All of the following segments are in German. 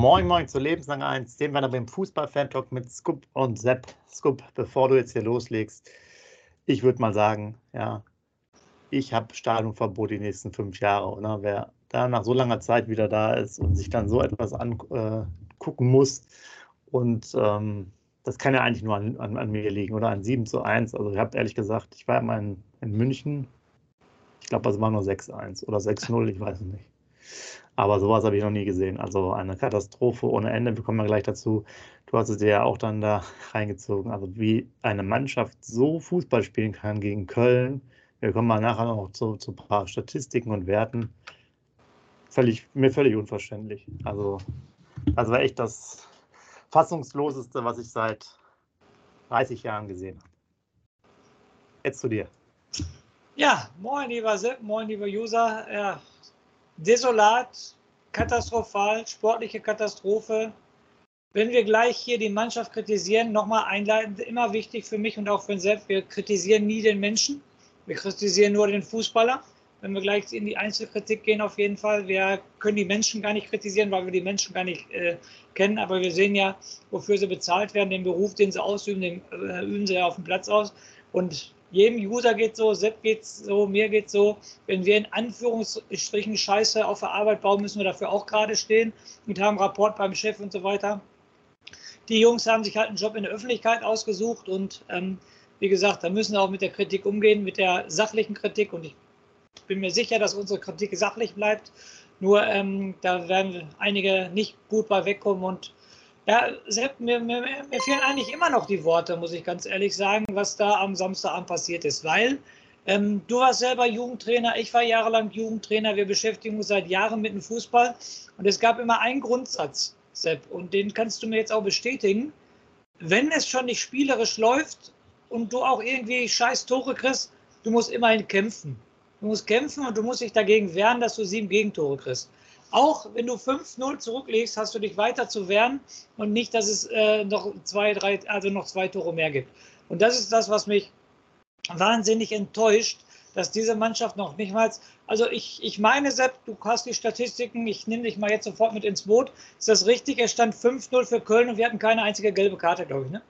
Moin Moin zu Lebenslang 1, dem wir beim Fußball-Fan-Talk mit Scoop und Sepp. Scoop, bevor du jetzt hier loslegst, ich würde mal sagen, ja, ich habe Stadionverbot die nächsten fünf Jahre. Und ne? wer da nach so langer Zeit wieder da ist und sich dann so etwas angucken äh, muss, und ähm, das kann ja eigentlich nur an, an, an, mir liegen oder an 7 zu 1. Also ich habe ehrlich gesagt, ich war immer in, in München, ich glaube, es war nur 6-1 oder 6-0, ich weiß es nicht. Aber sowas habe ich noch nie gesehen. Also eine Katastrophe ohne Ende. Wir kommen ja gleich dazu. Du hast es dir ja auch dann da reingezogen. Also wie eine Mannschaft so Fußball spielen kann gegen Köln. Wir kommen mal nachher noch zu, zu ein paar Statistiken und Werten. Völlig, mir völlig unverständlich. Also das war echt das fassungsloseste, was ich seit 30 Jahren gesehen habe. Jetzt zu dir. Ja, moin lieber Sepp, moin lieber User. Ja, desolat, katastrophal, sportliche Katastrophe. Wenn wir gleich hier die Mannschaft kritisieren, nochmal einleitend, immer wichtig für mich und auch für uns selbst, wir kritisieren nie den Menschen, wir kritisieren nur den Fußballer. Wenn wir gleich in die Einzelkritik gehen, auf jeden Fall. Wir können die Menschen gar nicht kritisieren, weil wir die Menschen gar nicht äh, kennen. Aber wir sehen ja, wofür sie bezahlt werden. Den Beruf, den sie ausüben, den äh, üben sie ja auf dem Platz aus. Und jedem User geht so, Sepp geht so, mir geht so. Wenn wir in Anführungsstrichen Scheiße auf der Arbeit bauen, müssen wir dafür auch gerade stehen und haben Rapport beim Chef und so weiter. Die Jungs haben sich halt einen Job in der Öffentlichkeit ausgesucht und ähm, wie gesagt, da müssen wir auch mit der Kritik umgehen, mit der sachlichen Kritik und ich bin mir sicher, dass unsere Kritik sachlich bleibt. Nur ähm, da werden einige nicht gut bei wegkommen und ja, Sepp, mir, mir, mir, fehlen eigentlich immer noch die Worte, muss ich ganz ehrlich sagen, was da am Samstagabend passiert ist. Weil ähm, du warst selber Jugendtrainer, ich war jahrelang Jugendtrainer, wir beschäftigen uns seit Jahren mit dem Fußball. Und es gab immer einen Grundsatz, Sepp, und den kannst du mir jetzt auch bestätigen. Wenn es schon nicht spielerisch läuft und du auch irgendwie scheiß Tore kriegst, du musst immerhin kämpfen. Du musst kämpfen und du musst dich dagegen wehren, dass du sieben Gegentore kriegst auch wenn du 5-0 zurücklegst, hast du dich weiter zu wehren und nicht, dass es äh, noch zwei, drei, also noch zwei Tore mehr gibt. Und das ist das, was mich wahnsinnig enttäuscht, dass diese Mannschaft noch nicht mal, also ich, ich meine, Sepp, du hast die Statistiken, ich nehme dich mal jetzt sofort mit ins Boot. Ist das richtig? Es stand 5-0 für Köln und wir hatten keine einzige gelbe Karte, glaube ich, ne?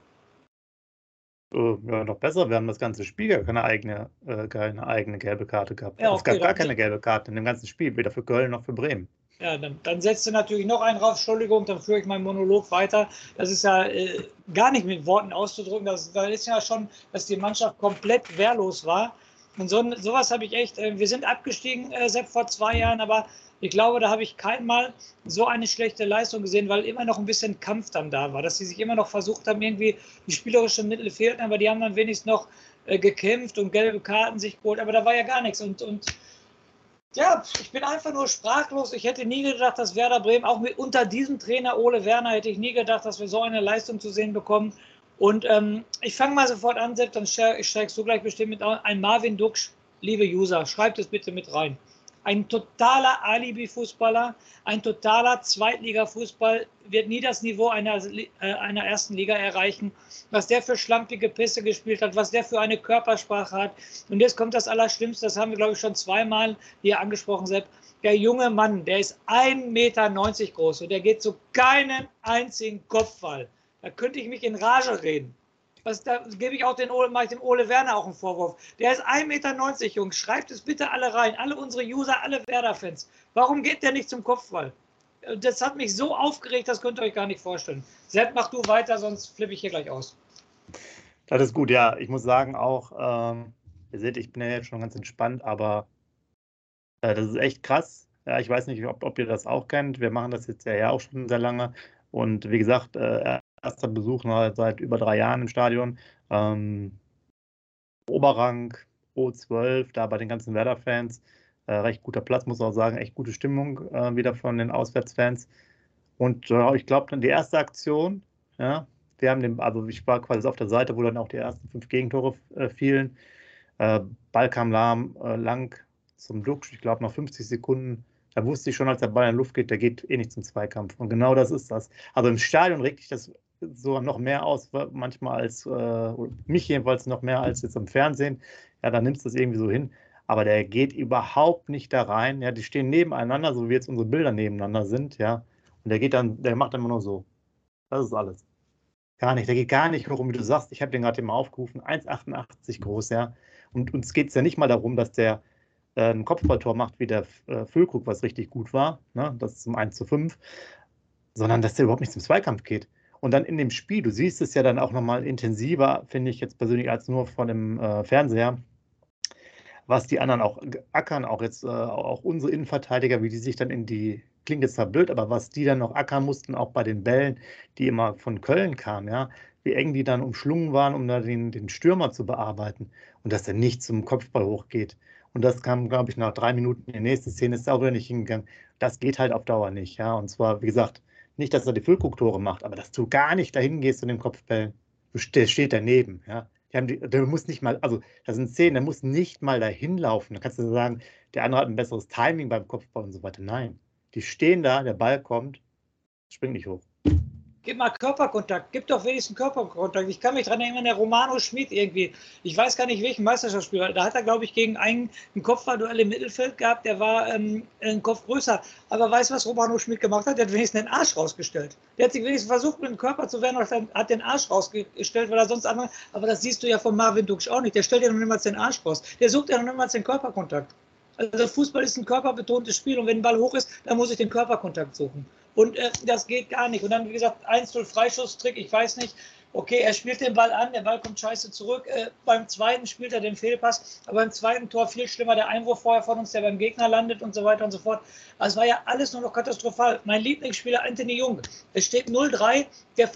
Äh, ja, noch besser. Wir haben das ganze Spiel gar keine eigene, äh, keine eigene gelbe Karte gehabt. Ja, okay, es gab gar keine gelbe Karte in dem ganzen Spiel, weder für Köln noch für Bremen. Ja, dann, dann setzt du natürlich noch einen rauf. Entschuldigung, dann führe ich meinen Monolog weiter. Das ist ja äh, gar nicht mit Worten auszudrücken. Das, das ist ja schon, dass die Mannschaft komplett wehrlos war. Und so, sowas habe ich echt. Äh, wir sind abgestiegen, äh, Sepp, vor zwei Jahren, aber ich glaube, da habe ich kein Mal so eine schlechte Leistung gesehen, weil immer noch ein bisschen Kampf dann da war, dass sie sich immer noch versucht haben, irgendwie die spielerischen Mittel fehlten, aber die haben dann wenigstens noch äh, gekämpft und gelbe Karten sich geholt, aber da war ja gar nichts. Und, und ja, ich bin einfach nur sprachlos. Ich hätte nie gedacht, dass Werder Bremen, auch mit, unter diesem Trainer Ole Werner, hätte ich nie gedacht, dass wir so eine Leistung zu sehen bekommen. Und ähm, ich fange mal sofort an, Sepp, dann steigst du gleich bestimmt mit ein Marvin Duksch, liebe User, schreibt es bitte mit rein ein totaler Alibi-Fußballer, ein totaler Zweitliga-Fußball wird nie das Niveau einer, äh, einer ersten Liga erreichen. Was der für schlampige Pässe gespielt hat, was der für eine Körpersprache hat. Und jetzt kommt das Allerschlimmste, das haben wir, glaube ich, schon zweimal hier angesprochen, Sepp. Der junge Mann, der ist 1,90 Meter groß und der geht zu keinem einzigen Kopfball. Da könnte ich mich in Rage reden. Was, da gebe ich auch den Ole, mache ich dem Ole Werner auch einen Vorwurf. Der ist 1,90 Meter, Jungs. Schreibt es bitte alle rein. Alle unsere User, alle Werder-Fans. Warum geht der nicht zum Kopfball? Das hat mich so aufgeregt, das könnt ihr euch gar nicht vorstellen. Sepp, mach du weiter, sonst flippe ich hier gleich aus. Das ist gut, ja. Ich muss sagen auch, ähm, ihr seht, ich bin ja jetzt schon ganz entspannt, aber äh, das ist echt krass. Ja, ich weiß nicht, ob, ob, ihr das auch kennt. Wir machen das jetzt ja, ja auch schon sehr lange. Und wie gesagt, äh, erster Besuch seit über drei Jahren im Stadion. Ähm, Oberrang, O12, da bei den ganzen Werder-Fans. Äh, recht guter Platz, muss auch sagen. Echt gute Stimmung äh, wieder von den Auswärtsfans. Und äh, ich glaube, dann die erste Aktion, ja, wir haben den, also ich war quasi auf der Seite, wo dann auch die ersten fünf Gegentore äh, fielen. Äh, Ball kam lahm, äh, lang zum Duxch, ich glaube noch 50 Sekunden. Da wusste ich schon, als der Ball in die Luft geht, der geht eh nicht zum Zweikampf. Und genau das ist das. Also im Stadion regt sich das so noch mehr aus, manchmal als, äh, mich jedenfalls noch mehr als jetzt im Fernsehen. Ja, dann nimmst du das irgendwie so hin. Aber der geht überhaupt nicht da rein. Ja, die stehen nebeneinander, so wie jetzt unsere Bilder nebeneinander sind, ja. Und der geht dann, der macht dann immer nur so. Das ist alles. Gar nicht, der geht gar nicht hoch, wie du sagst. Ich habe den gerade mal aufgerufen, 1,88 groß, ja. Und uns geht es ja nicht mal darum, dass der äh, ein Kopfballtor macht, wie der äh, Füllkrug, was richtig gut war, ne? das ist zum 1 zu 5, sondern dass der überhaupt nicht zum Zweikampf geht. Und dann in dem Spiel, du siehst es ja dann auch nochmal intensiver, finde ich jetzt persönlich, als nur von dem äh, Fernseher, was die anderen auch ackern, auch jetzt äh, auch unsere Innenverteidiger, wie die sich dann in die klingt jetzt zwar blöd, aber was die dann noch ackern mussten, auch bei den Bällen, die immer von Köln kamen, ja, wie eng die dann umschlungen waren, um da den, den Stürmer zu bearbeiten und dass er nicht zum Kopfball hochgeht. Und das kam, glaube ich, nach drei Minuten. Die nächste Szene ist auch wieder nicht hingegangen. Das geht halt auf Dauer nicht, ja. Und zwar, wie gesagt, nicht, dass er die Füllkuck-Tore macht, aber dass du gar nicht dahin gehst zu den Kopfbällen. Der steht daneben, ja. Die, der muss nicht mal, also das sind Szenen, der muss nicht mal dahin laufen. Da kannst du sagen, der andere hat ein besseres Timing beim Kopfball und so weiter. Nein, die stehen da, der Ball kommt, springt nicht hoch. Gib mal Körperkontakt, gib doch wenigstens Körperkontakt. Ich kann mich daran erinnern, der Romano Schmid irgendwie, ich weiß gar nicht welchen Meisterschaftsspieler, da hat er, glaube ich, gegen einen ein Kopfballduell im Mittelfeld gehabt, der war ähm, ein Kopf größer. Aber weißt du, was Romano Schmid gemacht hat? Der hat wenigstens den Arsch rausgestellt. Der hat sich wenigstens versucht, mit dem Körper zu werden, und hat den Arsch rausgestellt, weil er sonst andere, aber das siehst du ja von Marvin Duksch auch nicht. Der stellt ja noch niemals den Arsch raus. Der sucht ja noch niemals den Körperkontakt. Also Fußball ist ein körperbetontes Spiel und wenn ein Ball hoch ist, dann muss ich den Körperkontakt suchen. Und äh, das geht gar nicht. Und dann, wie gesagt, 1-0 Freischusstrick, ich weiß nicht. Okay, er spielt den Ball an, der Ball kommt scheiße zurück. Äh, beim zweiten spielt er den Fehlpass, aber beim zweiten Tor viel schlimmer der Einwurf vorher von uns, der beim Gegner landet und so weiter und so fort. Also es war ja alles nur noch katastrophal. Mein Lieblingsspieler Anthony Jung, es steht 0-3, der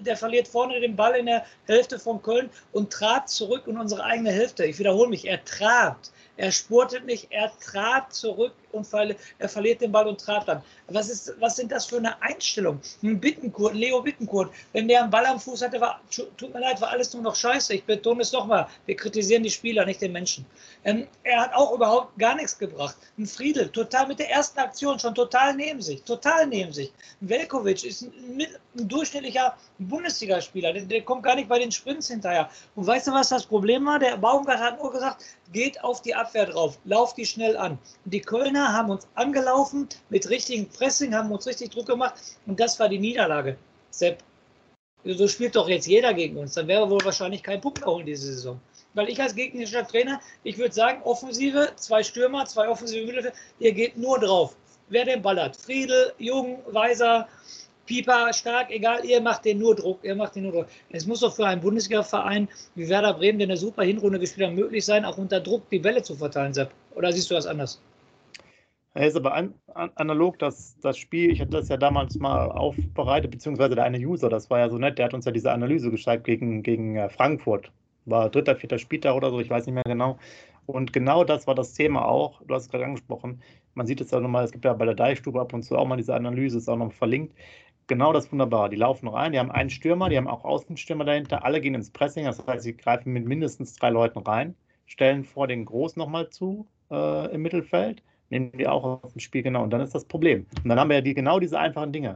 der verliert vorne den Ball in der Hälfte von Köln und trat zurück in unsere eigene Hälfte. Ich wiederhole mich, er trat. Er spurtet nicht, er trat zurück verli er verliert den Ball und trat dann. Was, ist, was sind das für eine Einstellung? Ein Bittenkurt, Leo Bittenkurt, wenn der einen Ball am Fuß hatte, war, tut mir leid, war alles nur noch scheiße. Ich betone es nochmal, wir kritisieren die Spieler, nicht den Menschen. Ähm, er hat auch überhaupt gar nichts gebracht. Ein Friedel, total mit der ersten Aktion schon total neben sich, total neben sich. Velkovic ist ein, ein durchschnittlicher Bundesligaspieler, der, der kommt gar nicht bei den Sprints hinterher. Und weißt du, was das Problem war? Der Baumgart hat nur gesagt, geht auf die Abwehr drauf, lauft die schnell an. Die Kölner haben uns angelaufen mit richtigem Pressing, haben uns richtig Druck gemacht und das war die Niederlage. Sepp, so spielt doch jetzt jeder gegen uns. Dann wäre wohl wahrscheinlich kein Punkt erholen diese Saison. Weil ich als gegnerischer Trainer, ich würde sagen, Offensive, zwei Stürmer, zwei offensive Mittelfelder, ihr geht nur drauf. Wer den Ball hat, Friedel, Jung, Weiser, Pieper, Stark, egal, ihr macht den nur Druck, ihr macht den nur Druck. Es muss doch für einen Bundesliga-Verein wie Werder Bremen, der eine super Hinrunde gespielt hat, möglich sein, auch unter Druck die Bälle zu verteilen, Sepp. Oder siehst du das anders? Er ist aber an, an, analog, das, das Spiel, ich hatte das ja damals mal aufbereitet, beziehungsweise der eine User, das war ja so nett, der hat uns ja diese Analyse gezeigt gegen, gegen äh, Frankfurt. War dritter, vierter Spieltag oder so, ich weiß nicht mehr genau. Und genau das war das Thema auch, du hast es gerade angesprochen. Man sieht es ja nochmal, es gibt ja bei der Deichstube ab und zu auch mal diese Analyse, ist auch noch verlinkt genau das wunderbar. Die laufen rein, die haben einen Stürmer, die haben auch Außenstürmer dahinter, alle gehen ins Pressing, das heißt, sie greifen mit mindestens drei Leuten rein, stellen vor den Groß nochmal zu äh, im Mittelfeld, nehmen die auch aus dem Spiel genau und dann ist das Problem. Und dann haben wir ja die, genau diese einfachen Dinge.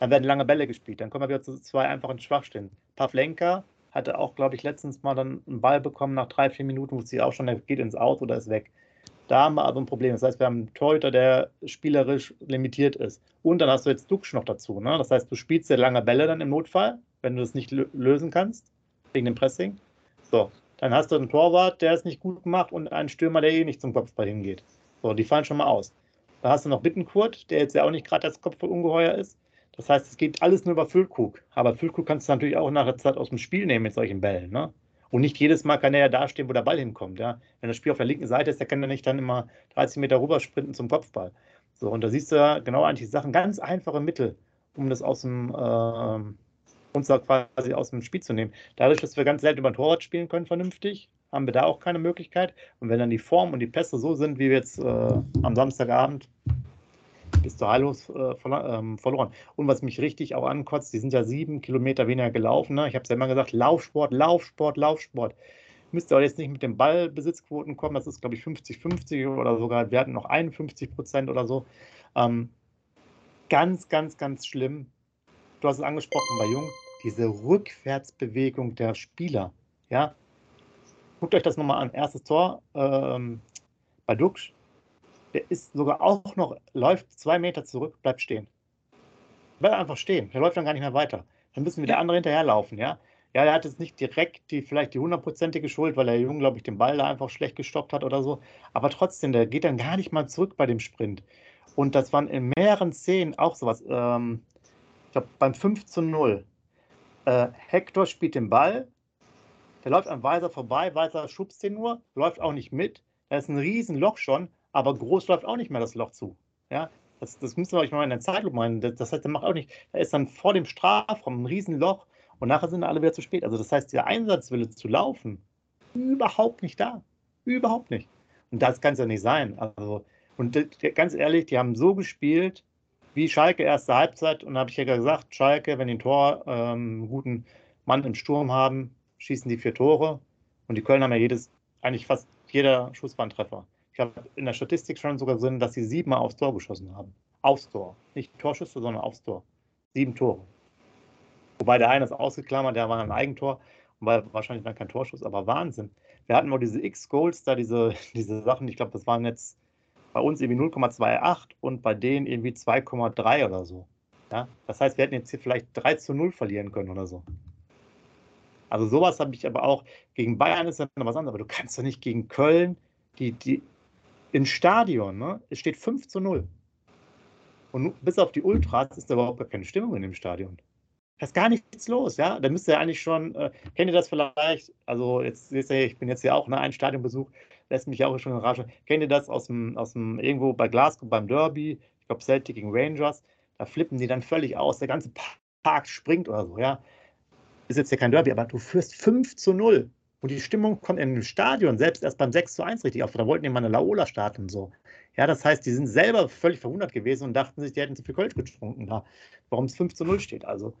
Dann werden lange Bälle gespielt, dann kommen wir wieder zu zwei einfachen Schwachstellen. Pavlenka hatte auch, glaube ich, letztens mal dann einen Ball bekommen nach drei, vier Minuten, wo sie auch schon, der geht ins Out oder ist weg. Da haben wir aber ein Problem. Das heißt, wir haben einen Torhüter, der spielerisch limitiert ist. Und dann hast du jetzt Duxch noch dazu. Ne? Das heißt, du spielst sehr lange Bälle dann im Notfall, wenn du das nicht lösen kannst, wegen dem Pressing. So, dann hast du einen Torwart, der es nicht gut macht und einen Stürmer, der eh nicht zum Kopfball hingeht. So, die fallen schon mal aus. Da hast du noch Bittenkurt, der jetzt ja auch nicht gerade das Kopfballungeheuer ist. Das heißt, es geht alles nur über Füllkrug. Aber Füllkrug kannst du natürlich auch nach der Zeit aus dem Spiel nehmen mit solchen Bällen. Ne? Und nicht jedes Mal kann er ja dastehen, wo der Ball hinkommt. Ja? Wenn das Spiel auf der linken Seite ist, der kann er nicht dann immer 30 Meter rüber sprinten zum Kopfball. So, und da siehst du ja genau eigentlich Sachen, ganz einfache Mittel, um das aus dem, äh, uns da quasi aus dem Spiel zu nehmen. Dadurch, dass wir ganz selten über ein Torwart spielen können, vernünftig, haben wir da auch keine Möglichkeit. Und wenn dann die Form und die Pässe so sind, wie wir jetzt äh, am Samstagabend, bist du heillos äh, ähm, verloren. Und was mich richtig auch ankotzt, die sind ja sieben Kilometer weniger gelaufen. Ne? Ich habe es ja immer gesagt, Laufsport, Laufsport, Laufsport. Müsste aber jetzt nicht mit den Ballbesitzquoten kommen, das ist, glaube ich, 50-50 oder sogar, wir hatten noch 51 Prozent oder so. Ähm, ganz, ganz, ganz schlimm. Du hast es angesprochen bei Jung, diese Rückwärtsbewegung der Spieler. Ja, guckt euch das nochmal an. Erstes Tor ähm, bei Duxch. Der ist sogar auch noch, läuft zwei Meter zurück, bleibt stehen. Bleibt einfach stehen. Der läuft dann gar nicht mehr weiter. Dann müssen wir der andere hinterherlaufen, ja. Ja, er hat jetzt nicht direkt die, vielleicht die hundertprozentige Schuld, weil der Junge, glaube ich, den Ball da einfach schlecht gestoppt hat oder so. Aber trotzdem, der geht dann gar nicht mal zurück bei dem Sprint. Und das waren in mehreren Szenen auch sowas. Ähm, ich glaube, beim 5 zu 0. Äh, Hector spielt den Ball, der läuft an Weiser vorbei, Weiser schubst den nur, läuft auch nicht mit. Da ist ein Riesenloch schon, aber groß läuft auch nicht mehr das Loch zu. Ja, das, das müsst ihr euch mal in der Zeitlupe meinen. Das, heißt, der macht auch nicht. Da ist dann vor dem Strafraum ein Riesenloch und nachher sind alle wieder zu spät. Also das heißt, der Einsatzwille zu laufen, überhaupt nicht da. Überhaupt nicht. Und das kann es ja nicht sein. Also, und ganz ehrlich, die haben so gespielt, wie Schalke erste Halbzeit. Und da habe ich ja gesagt, Schalke, wenn die ein Tor ähm, einen guten Mann im Sturm haben, schießen die vier Tore. Und die Köln haben ja jedes, eigentlich fast jeder Schuss war ein Treffer. Ich habe in der Statistik schon sogar gesehen, dass sie siebenmal aufs Tor geschossen haben. Aufs Tor. Nicht Torschüsse, sondern aufs Tor. Sieben Tore. Wobei der eine ist ausgeklammert, der war ein Eigentor und war wahrscheinlich dann kein Torschuss, aber Wahnsinn. Wir hatten mal diese X-Goals da, diese, diese Sachen, ich glaube, das waren jetzt bei uns irgendwie 0,28 und bei denen irgendwie 2,3 oder so. Ja? Das heißt, wir hätten jetzt hier vielleicht 3 zu 0 verlieren können oder so. Also sowas habe ich aber auch, gegen Bayern ist noch was anderes, aber du kannst doch nicht gegen Köln, die, die im Stadion, ne, es steht 5 zu 0. Und bis auf die Ultras ist da überhaupt gar keine Stimmung in dem Stadion. Da ist gar nichts los, ja. Da müsste ja eigentlich schon, äh, kennt ihr das vielleicht? Also, jetzt seht ihr, ich bin jetzt ja auch, ne, ein Stadionbesuch, lässt mich auch schon in. Kennt ihr das aus dem, aus dem irgendwo bei Glasgow beim Derby? Ich glaube, Celtic gegen Rangers. Da flippen die dann völlig aus. Der ganze Park springt oder so, ja. Ist jetzt ja kein Derby, aber du führst 5 zu 0. Und die Stimmung kommt in dem Stadion selbst erst beim 6 zu 1 richtig auf. Da wollten die mal eine Laola starten und so. Ja, das heißt, die sind selber völlig verwundert gewesen und dachten sich, die hätten zu viel Kölsch getrunken da, warum es 5 zu 0 steht. Also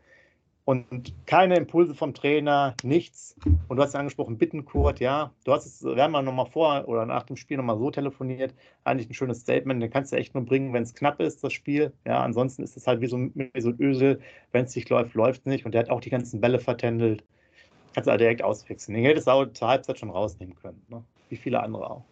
und keine Impulse vom Trainer, nichts. Und du hast ja angesprochen, Bittenkurt, ja. Du hast es, wir haben ja nochmal vor oder nach dem Spiel nochmal so telefoniert. Eigentlich ein schönes Statement, den kannst du echt nur bringen, wenn es knapp ist, das Spiel. Ja, ansonsten ist es halt wie so, wie so ein Ösel. Wenn es nicht läuft, läuft es nicht. Und der hat auch die ganzen Bälle vertändelt. Kannst du halt direkt auswechseln. Den hättest du auch zur Halbzeit schon rausnehmen können. Ne? Wie viele andere auch.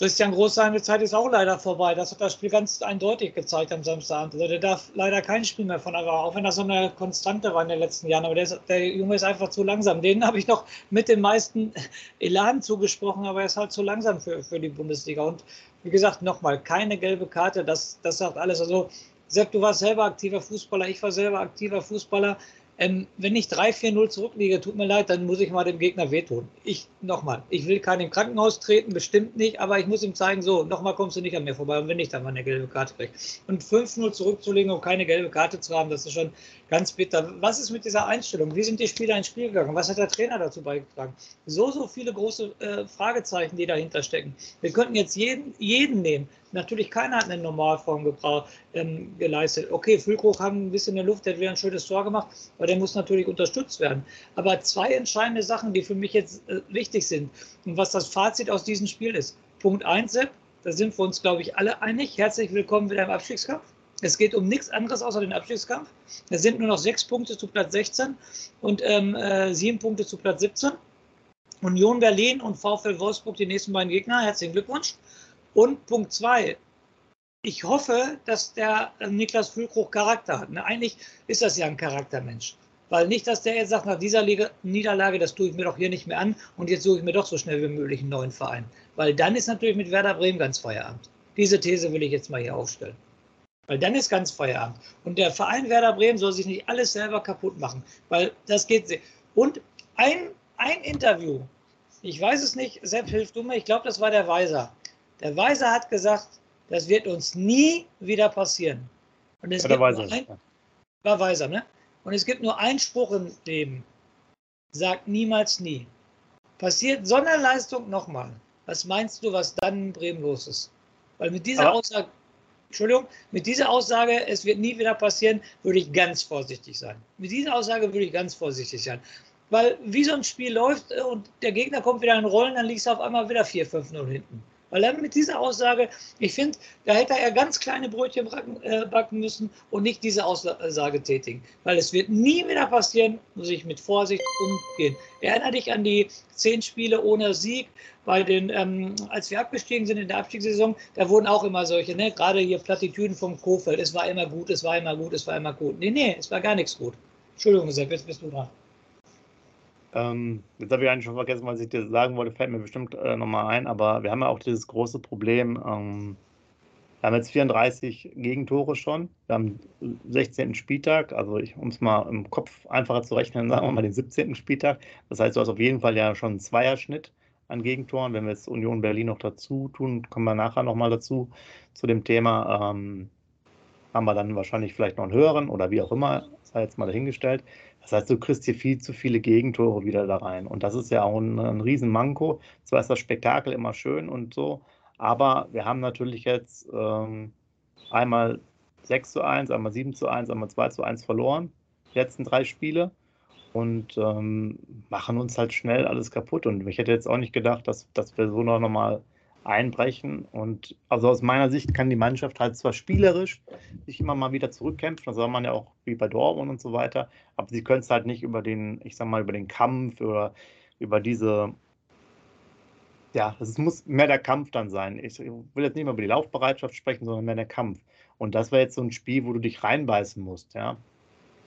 Christian Groß, seine Zeit ist auch leider vorbei. Das hat das Spiel ganz eindeutig gezeigt am Samstagabend. Also der darf leider kein Spiel mehr von aber auch wenn das so eine Konstante war in den letzten Jahren. Aber der, ist, der Junge ist einfach zu langsam. Den habe ich noch mit dem meisten Elan zugesprochen, aber er ist halt zu langsam für, für die Bundesliga. Und wie gesagt, nochmal, keine gelbe Karte, das, das sagt alles. Also, Sepp, du warst selber aktiver Fußballer, ich war selber aktiver Fußballer. Ähm, wenn ich 3-4-0 zurückliege, tut mir leid, dann muss ich mal dem Gegner wehtun. Ich, nochmal, ich will keinen im Krankenhaus treten, bestimmt nicht, aber ich muss ihm zeigen, so, nochmal kommst du nicht an mir vorbei und wenn nicht, dann mal eine gelbe Karte krieg. Und 5-0 zurückzulegen und keine gelbe Karte zu haben, das ist schon ganz bitter. Was ist mit dieser Einstellung? Wie sind die Spieler ins Spiel gegangen? Was hat der Trainer dazu beigetragen? So, so viele große äh, Fragezeichen, die dahinter stecken. Wir könnten jetzt jeden, jeden nehmen. Natürlich keiner hat eine Normalform gebraucht, ähm, geleistet. Okay, Füllkrug haben ein bisschen in der Luft, der hat wieder ein schönes Tor gemacht, aber der muss natürlich unterstützt werden. Aber zwei entscheidende Sachen, die für mich jetzt äh, wichtig sind und was das Fazit aus diesem Spiel ist. Punkt 1, Sepp, da sind wir uns, glaube ich, alle einig. Herzlich willkommen wieder im Abstiegskampf. Es geht um nichts anderes außer den Abstiegskampf. Es sind nur noch sechs Punkte zu Platz 16 und ähm, äh, sieben Punkte zu Platz 17. Union Berlin und VfL Wolfsburg die nächsten beiden Gegner. Herzlichen Glückwunsch. Und Punkt zwei, ich hoffe, dass der äh, Niklas Füllkrug Charakter hat. Ne? Eigentlich ist das ja ein Charaktermensch. Weil nicht, dass der jetzt sagt, nach dieser Liga, Niederlage, das tue ich mir doch hier nicht mehr an und jetzt suche ich mir doch so schnell wie möglich einen neuen Verein. Weil dann ist natürlich mit Werder Bremen ganz Feierabend. Diese These will ich jetzt mal hier aufstellen. Weil dann ist ganz Feierabend. Und der Verein Werder Bremen soll sich nicht alles selber kaputt machen. Weil das geht. Und ein ein Interview. Ich weiß es nicht, Sepp, hilf du mir. Ich glaube, das war der Weiser. Der Weiser hat gesagt, das wird uns nie wieder passieren. Und es War gibt Weiser. ein, war Weiser, ne? Und es gibt nur einen Spruch im Leben. Sagt niemals nie. Passiert Sonderleistung nochmal. Was meinst du, was dann in Bremen los ist? Weil mit dieser Aber- Aussage, Entschuldigung, mit dieser Aussage, es wird nie wieder passieren, würde ich ganz vorsichtig sein. Mit dieser Aussage würde ich ganz vorsichtig sein. Weil wie so ein Spiel läuft äh, und der Gegner kommt wieder in Rollen, dann liegst du auf einmal wieder 4-5-0 hinten. Er mit dieser Aussage, ich finde, da hätte er ganz kleine Brötchen backen, äh, backen müssen und nicht diese Aussage tätigen. Weil es wird nie wieder passieren, muss ich mit Vorsicht umgehen. Erinnere dich an die zehn Spiele ohne Sieg bei den, ähm, als wir abgestiegen sind in der Abstiegssaison, da wurden auch immer solche, ne? gerade hier Plattitüden vom Kofeld, es war immer gut, es war immer gut, es war immer gut. Nee, nee, es war gar nichts gut. Entschuldigung, Sepp, jetzt bist du dran. Ähm, jetzt habe ich eigentlich schon vergessen, was ich dir sagen wollte, fällt mir bestimmt äh, nochmal ein, aber wir haben ja auch dieses große Problem, ähm, wir haben jetzt 34 Gegentore schon, wir haben 16. Spieltag, also um es mal im Kopf einfacher zu rechnen, sagen wir mal den 17. Spieltag. Das heißt, du hast auf jeden Fall ja schon einen Zweierschnitt an Gegentoren. Wenn wir jetzt Union Berlin noch dazu tun, kommen wir nachher nochmal dazu, zu dem Thema. Ähm, haben wir dann wahrscheinlich vielleicht noch einen höheren oder wie auch immer, sei jetzt mal dahingestellt. Das heißt, du kriegst hier viel zu viele Gegentore wieder da rein. Und das ist ja auch ein, ein Riesenmanko. Zwar ist das Spektakel immer schön und so, aber wir haben natürlich jetzt ähm, einmal 6 zu 1, einmal 7 zu 1, einmal 2 zu 1 verloren, die letzten drei Spiele. Und ähm, machen uns halt schnell alles kaputt. Und ich hätte jetzt auch nicht gedacht, dass, dass wir so noch mal einbrechen. Und also aus meiner Sicht kann die Mannschaft halt zwar spielerisch sich immer mal wieder zurückkämpfen, das soll man ja auch wie bei Dortmund und so weiter, aber sie können es halt nicht über den, ich sag mal, über den Kampf oder über diese, ja, es muss mehr der Kampf dann sein. Ich will jetzt nicht mehr über die Laufbereitschaft sprechen, sondern mehr der Kampf. Und das wäre jetzt so ein Spiel, wo du dich reinbeißen musst, ja.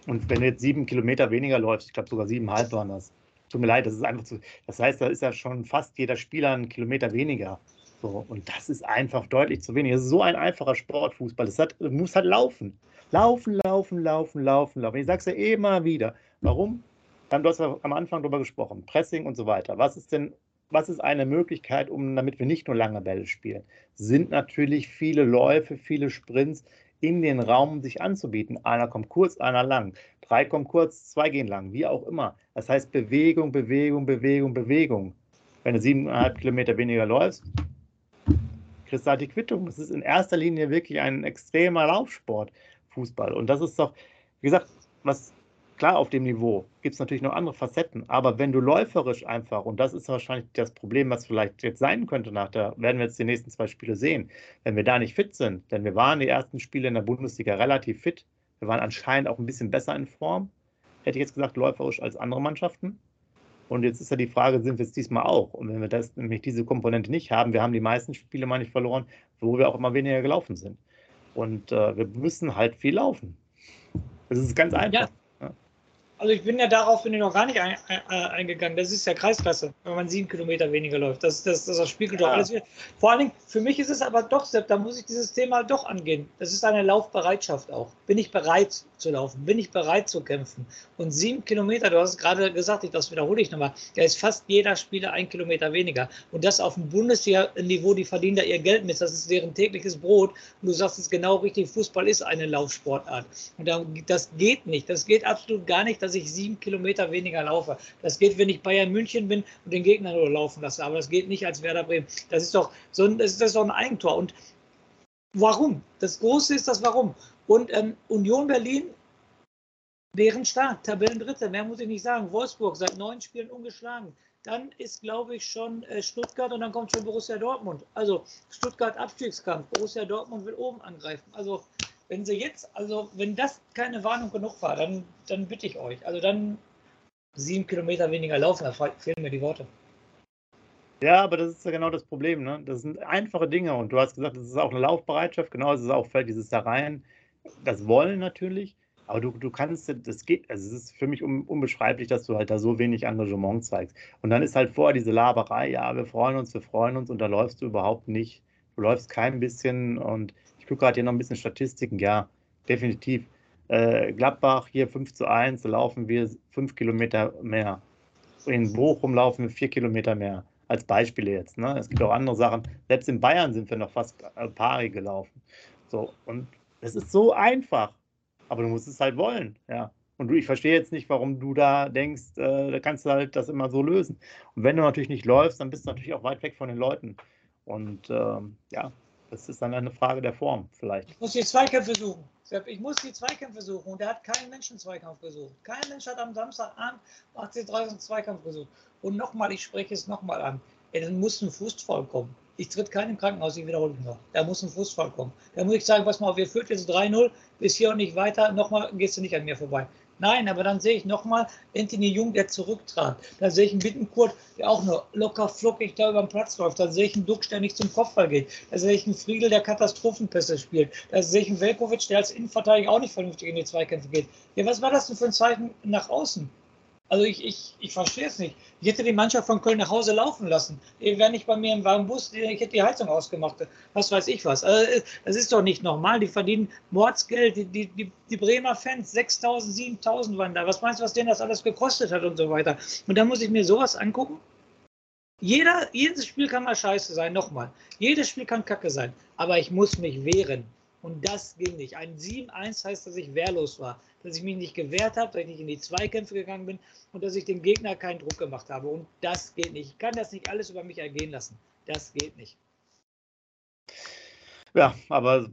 Und wenn du jetzt sieben Kilometer weniger läufst, ich glaube sogar siebeneinhalb waren das. Tut mir leid, das ist einfach zu. Das heißt, da ist ja schon fast jeder Spieler einen Kilometer weniger. So, und das ist einfach deutlich zu wenig. Es ist so ein einfacher Sportfußball. Es hat, muss halt laufen. Laufen, laufen, laufen, laufen, laufen. Ich sage es ja immer wieder. Warum? Du hast ja am Anfang darüber gesprochen. Pressing und so weiter. Was ist denn, was ist eine Möglichkeit, um, damit wir nicht nur lange Bälle spielen? Sind natürlich viele Läufe, viele Sprints in den Raum, um sich anzubieten. Einer kommt kurz, einer lang. Drei kommen kurz, zwei gehen lang, wie auch immer. Das heißt Bewegung, Bewegung, Bewegung, Bewegung. Wenn du siebeneinhalb Kilometer weniger läufst, kriegst du halt die Quittung. Das ist in erster Linie wirklich ein extremer Laufsport, Fußball. Und das ist doch, wie gesagt, was klar auf dem Niveau gibt es natürlich noch andere Facetten, aber wenn du läuferisch einfach, und das ist wahrscheinlich das Problem, was vielleicht jetzt sein könnte nach der, werden wir jetzt die nächsten zwei Spiele sehen, wenn wir da nicht fit sind, denn wir waren die ersten Spiele in der Bundesliga relativ fit, wir waren anscheinend auch ein bisschen besser in Form, hätte ich jetzt gesagt, läuferisch als andere Mannschaften. Und jetzt ist ja die Frage, sind wir es diesmal auch? Und wenn wir das nämlich diese Komponente nicht haben, wir haben die meisten Spiele mal nicht verloren, wo wir auch immer weniger gelaufen sind. Und äh, wir müssen halt viel laufen. Das ist ganz einfach. Ja. Also ich bin ja darauf bin ich noch gar nicht ein, ein, eingegangen. Das ist ja Kreisklasse, wenn man sieben Kilometer weniger läuft. Das, das, das, das spiegelt doch Ja. alles wieder. Vor allen Dingen, für mich ist es aber doch, Sepp, da muss ich dieses Thema doch angehen. Das ist eine Laufbereitschaft auch. Bin ich bereit zu laufen? Bin ich bereit zu kämpfen? Und sieben Kilometer, du hast es gerade gesagt, ich, das wiederhole ich nochmal, da ist fast jeder Spieler ein Kilometer weniger. Und das auf dem Bundesliga-Niveau, die verdienen da ihr Geld mit. Das ist deren tägliches Brot. Und du sagst es genau richtig, Fußball ist eine Laufsportart. Und da, das geht nicht. Das geht absolut gar nicht, dass ich sieben Kilometer weniger laufe. Das geht, wenn ich Bayern München bin und den Gegner nur laufen lasse. Aber das geht nicht als Werder Bremen. Das ist doch so ein, das ist, doch ein Eigentor. Und warum? Das Große ist das Warum. Und ähm, Union Berlin wären stark, Tabellendritte, mehr muss ich nicht sagen. Wolfsburg seit neun Spielen ungeschlagen. Dann ist, glaube ich, schon äh, Stuttgart und dann kommt schon Borussia Dortmund. Also Stuttgart Abstiegskampf, Borussia Dortmund will oben angreifen. Also wenn sie jetzt, also wenn das keine Warnung genug war, dann, dann bitte ich euch. Also dann sieben Kilometer weniger laufen, da fe- fehlen mir die Worte. Ja, aber das ist ja genau das Problem. Ne? Das sind einfache Dinge. Und du hast gesagt, das ist auch eine Laufbereitschaft. Genau, es ist auch vielleicht dieses da rein. Das Wollen natürlich. Aber du, du kannst, das geht, also es ist für mich un, unbeschreiblich, dass du halt da so wenig Engagement zeigst. Und dann ist halt vorher diese Laberei, ja, wir freuen uns, wir freuen uns und da läufst du überhaupt nicht. Du läufst kein bisschen und ich gucke gerade hier noch ein bisschen Statistiken, ja, definitiv. Äh, Gladbach hier 5 zu 1, da laufen wir 5 Kilometer mehr. in Bochum laufen wir vier Kilometer mehr. Als Beispiel jetzt. Ne? Es gibt auch andere Sachen. Selbst in Bayern sind wir noch fast pari gelaufen. So, und es ist so einfach. Aber du musst es halt wollen, ja. Und du, ich verstehe jetzt nicht, warum du da denkst, äh, da kannst du halt das immer so lösen. Und wenn du natürlich nicht läufst, dann bist du natürlich auch weit weg von den Leuten. Und ähm, ja, das ist dann eine Frage der Form vielleicht. Ich muss die Zweikämpfe suchen. Ich muss die Zweikämpfe suchen. Und der hat keinen Menschen Zweikampf gesucht. Kein Mensch hat am Samstagabend 18.30 einen Zweikampf gesucht. Und nochmal, ich spreche es nochmal an. Es muss ein Fußfall kommen. Ich tritt keinem Krankenhaus, ich wiederhole noch. Da muss ein Fußfall kommen. Da muss ich sagen, pass mal, wir führt jetzt 3-0, bis hier und nicht weiter. Nochmal gehst du nicht an mir vorbei. Nein, aber dann sehe ich nochmal Anthony Jung, der zurücktrat. Da sehe ich einen Bittenkurt, der auch nur locker flockig da über den Platz läuft. Da sehe ich einen Dux, der nicht zum Kopfball geht. Da sehe ich einen Friedel, der Katastrophenpässe spielt. Da sehe ich einen Velkovic, der als Innenverteidiger auch nicht vernünftig in die Zweikämpfe geht. Ja, was war das denn für ein Zeichen nach außen? Also ich, ich, ich verstehe es nicht. Ich hätte die Mannschaft von Köln nach Hause laufen lassen. Die wäre nicht bei mir im warmen Bus, ich hätte die Heizung ausgemacht. Was weiß ich was. Also das ist doch nicht normal. Die verdienen Mordsgeld. Die, die, die, die Bremer Fans, 6.000, 7.000 waren da. Was meinst du, was denen das alles gekostet hat und so weiter? Und da muss ich mir sowas angucken. Jeder, jedes Spiel kann mal scheiße sein, nochmal. Jedes Spiel kann kacke sein. Aber ich muss mich wehren. Und das ging nicht. Ein 7-1 heißt, dass ich wehrlos war, dass ich mich nicht gewehrt habe, dass ich nicht in die Zweikämpfe gegangen bin und dass ich dem Gegner keinen Druck gemacht habe. Und das geht nicht. Ich kann das nicht alles über mich ergehen lassen. Das geht nicht. Ja, aber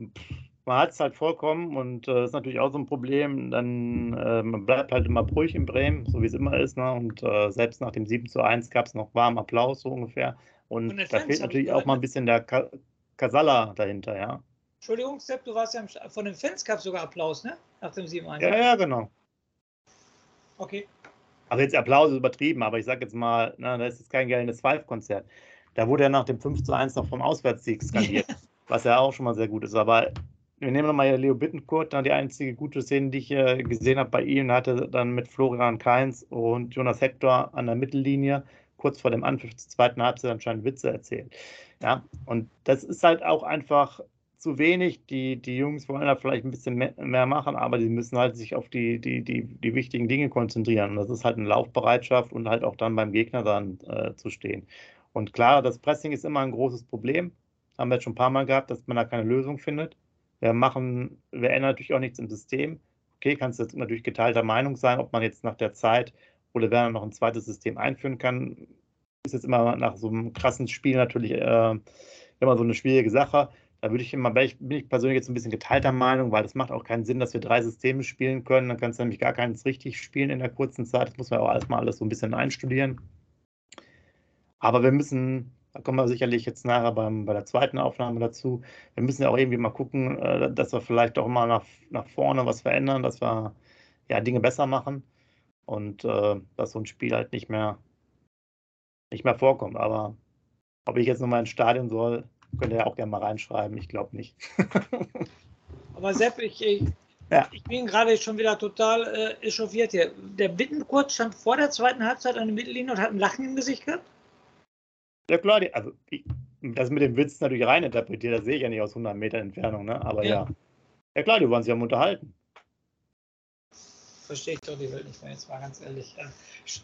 man hat es halt vollkommen und äh, ist natürlich auch so ein Problem. Dann äh, man bleibt halt immer ruhig in Bremen, so wie es immer ist. Ne? Und äh, selbst nach dem 7 zu 1 gab es noch warmen Applaus so ungefähr. Und da fehlt natürlich auch mal ein bisschen der Kasala dahinter, ja. Entschuldigung, Sepp, du warst ja von den Fans gab sogar Applaus, ne? Nach dem 7-1. Ja, ja, genau. Okay. Also jetzt Applaus ist übertrieben, aber ich sage jetzt mal, na, das ist kein geltendes Five-Konzert. Da wurde er nach dem 5 zu 1 noch vom Auswärtssieg skandiert, was ja auch schon mal sehr gut ist. Aber wir nehmen nochmal Leo Bittenkurt, dann die einzige gute Szene, die ich äh, gesehen habe bei ihm, hatte dann mit Florian Kainz und Jonas Hector an der Mittellinie kurz vor dem Anpfiff zur zweiten Halbzeit anscheinend Witze erzählt. Ja, und das ist halt auch einfach zu wenig. Die, die Jungs wollen da vielleicht ein bisschen mehr, machen, aber die müssen halt sich auf die, die, die, die wichtigen Dinge konzentrieren. Und das ist halt eine Laufbereitschaft und halt auch dann beim Gegner dann äh, zu stehen. Und klar, das Pressing ist immer ein großes Problem. Haben wir jetzt schon ein paar Mal gehabt, dass man da keine Lösung findet. Wir machen, wir ändern natürlich auch nichts im System. Okay, kannst du jetzt natürlich geteilter Meinung sein, ob man jetzt nach der Zeit oder Werner noch ein zweites System einführen kann. Ist jetzt immer nach so einem krassen Spiel natürlich äh, immer so eine schwierige Sache. Da würde ich immer, bin ich persönlich jetzt ein bisschen geteilter Meinung, weil es macht auch keinen Sinn, dass wir drei Systeme spielen können. Dann kannst du nämlich gar keins richtig spielen in der kurzen Zeit. Das muss man auch erstmal alles so ein bisschen einstudieren. Aber wir müssen, da kommen wir sicherlich jetzt nachher beim, bei der zweiten Aufnahme dazu, wir müssen ja auch irgendwie mal gucken, äh, dass wir vielleicht doch mal nach, nach vorne was verändern, dass wir ja Dinge besser machen und äh, dass so ein Spiel halt nicht mehr, nicht mehr vorkommt. Aber ob ich jetzt nochmal ins Stadion soll, Könnt ihr ja auch gerne mal reinschreiben, ich glaube nicht. Aber Sepp, ich, ich, ja. ich bin gerade schon wieder total äh, echauffiert hier. Der Bittenkurt stand vor der zweiten Halbzeit an der Mittellinie und hat ein Lachen im Gesicht gehabt? Ja klar, die, also ich, das mit dem Witz natürlich reininterpretiert, das sehe ich ja nicht aus 100 Metern Entfernung, ne? aber ja. ja. Ja klar, die wollen sich am unterhalten. Verstehe ich doch die Welt nicht mehr, jetzt mal ganz ehrlich.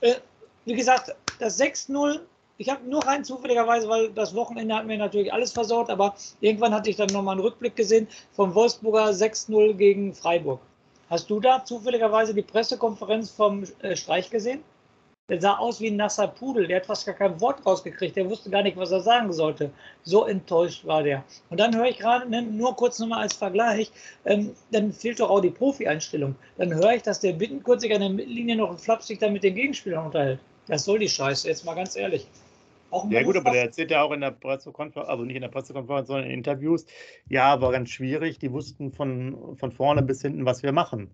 Äh, wie gesagt, das 6-0 ich habe nur rein zufälligerweise, weil das Wochenende hat mir natürlich alles versaut, aber irgendwann hatte ich dann nochmal einen Rückblick gesehen vom Wolfsburger 6-0 gegen Freiburg. Hast du da zufälligerweise die Pressekonferenz vom äh, Streich gesehen? Der sah aus wie ein nasser Pudel, der hat fast gar kein Wort rausgekriegt, der wusste gar nicht, was er sagen sollte. So enttäuscht war der. Und dann höre ich gerade, ne, nur kurz nochmal als Vergleich, ähm, dann fehlt doch auch die Profi-Einstellung. Dann höre ich, dass der Bittenkurt sich an der Mittellinie noch flapsig dann mit den Gegenspielern unterhält. Das soll die Scheiße, jetzt mal ganz ehrlich. Ja gut, aber der erzählt ja auch in der Pressekonferenz, also nicht in der Pressekonferenz, sondern in Interviews, ja, war ganz schwierig. Die wussten von, von vorne bis hinten, was wir machen.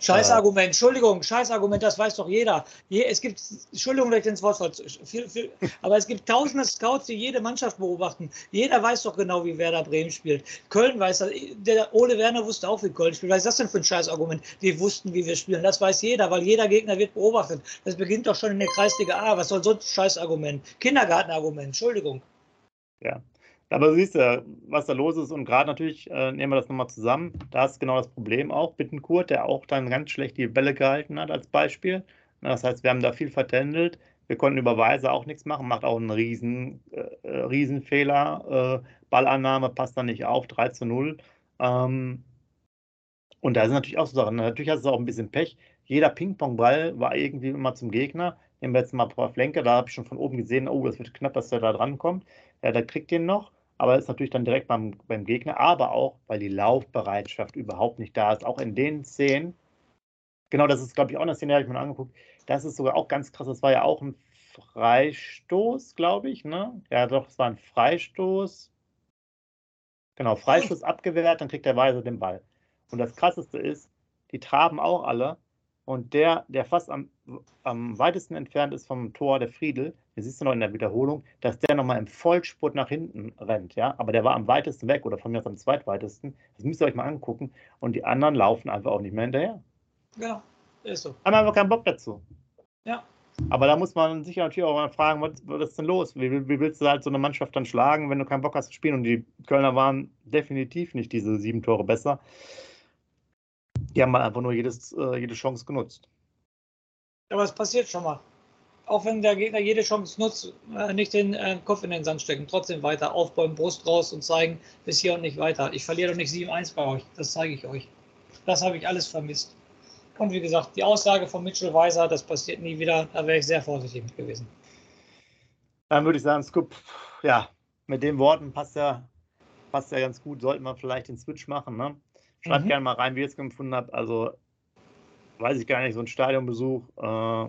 Scheißargument, Entschuldigung, Scheißargument, das weiß doch jeder. Es gibt, Entschuldigung, dass ich ins Wort viel, aber es gibt tausende Scouts, die jede Mannschaft beobachten. Jeder weiß doch genau, wie Werder Bremen spielt. Köln weiß das, der Ole Werner wusste auch, wie Köln spielt. Was ist das denn für ein Scheißargument? Die wussten, wie wir spielen. Das weiß jeder, weil jeder Gegner wird beobachtet. Das beginnt doch schon in der Kreisliga A. Was soll so ein Scheißargument? Kindergartenargument, Entschuldigung. Ja, aber du siehst ja, was da los ist. Und gerade natürlich, äh, nehmen wir das nochmal zusammen, da ist genau das Problem auch. Bittenkurt, der auch dann ganz schlecht die Bälle gehalten hat als Beispiel. Das heißt, wir haben da viel vertändelt. Wir konnten über Weise auch nichts machen, macht auch einen riesen, äh, äh Riesenfehler. Äh, Ballannahme passt dann nicht auf, 3 zu 0. Ähm, und da sind natürlich auch so Sachen. Natürlich hast du auch ein bisschen Pech. Jeder Ping-Pong-Ball war irgendwie immer zum Gegner. Nehmen wir jetzt mal paar Flenke, da habe ich schon von oben gesehen, oh, es wird knapp, dass der da dran kommt. Ja, der kriegt den noch, aber ist natürlich dann direkt beim, beim Gegner, aber auch, weil die Laufbereitschaft überhaupt nicht da ist. Auch in den Szenen, genau, das ist, glaube ich, auch eine Szene, die habe ich mir angeguckt. Das ist sogar auch ganz krass. Das war ja auch ein Freistoß, glaube ich, ne? Ja, doch, es war ein Freistoß. Genau, Freistoß abgewehrt, dann kriegt der Weise den Ball. Und das Krasseste ist, die traben auch alle. Und der, der fast am, am weitesten entfernt ist vom Tor, der Friedel, das siehst du noch in der Wiederholung, dass der nochmal im Vollspurt nach hinten rennt, ja. Aber der war am weitesten weg oder von mir aus am zweitweitesten. Das müsst ihr euch mal angucken. Und die anderen laufen einfach auch nicht mehr hinterher. Genau, ist so. Haben einfach keinen Bock dazu. Ja. Aber da muss man sich natürlich auch mal fragen, was, was ist denn los? Wie, wie, willst du halt so eine Mannschaft dann schlagen, wenn du keinen Bock hast zu spielen? Und die Kölner waren definitiv nicht diese sieben Tore besser. Die haben einfach nur jedes, äh, jede Chance genutzt. Aber es passiert schon mal. Auch wenn der Gegner jede Chance nutzt, äh, nicht den äh, Kopf in den Sand stecken, trotzdem weiter aufbauen, Brust raus und zeigen, bis hier und nicht weiter. Ich verliere doch nicht 7-1 bei euch, das zeige ich euch. Das habe ich alles vermisst. Und wie gesagt, die Aussage von Mitchell Weiser, das passiert nie wieder, da wäre ich sehr vorsichtig mit gewesen. Dann würde ich sagen, Scoop, ja, mit den Worten passt ja, passt ja ganz gut. Sollten wir vielleicht den Switch machen, ne? Schreibt mhm. gerne mal rein, wie ihr es gefunden habt. Also, weiß ich gar nicht, so ein Stadionbesuch, äh,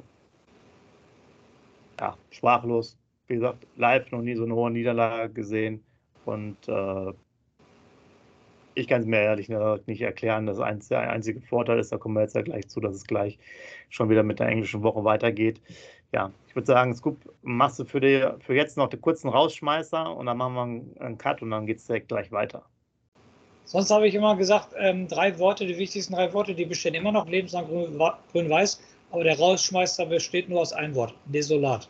ja, sprachlos. Wie gesagt, live noch nie so eine hohe Niederlage gesehen. Und äh, ich kann es mir ehrlich nicht erklären. Das eins, der einzige Vorteil ist, da kommen wir jetzt ja gleich zu, dass es gleich schon wieder mit der englischen Woche weitergeht. Ja, ich würde sagen, Scoop, machst du für, die, für jetzt noch den kurzen Rausschmeißer und dann machen wir einen, einen Cut und dann geht es direkt gleich weiter. Sonst habe ich immer gesagt, ähm, drei Worte, die wichtigsten drei Worte, die bestehen immer noch, lebenslang grün-weiß, aber der Rausschmeißer besteht nur aus einem Wort, desolat.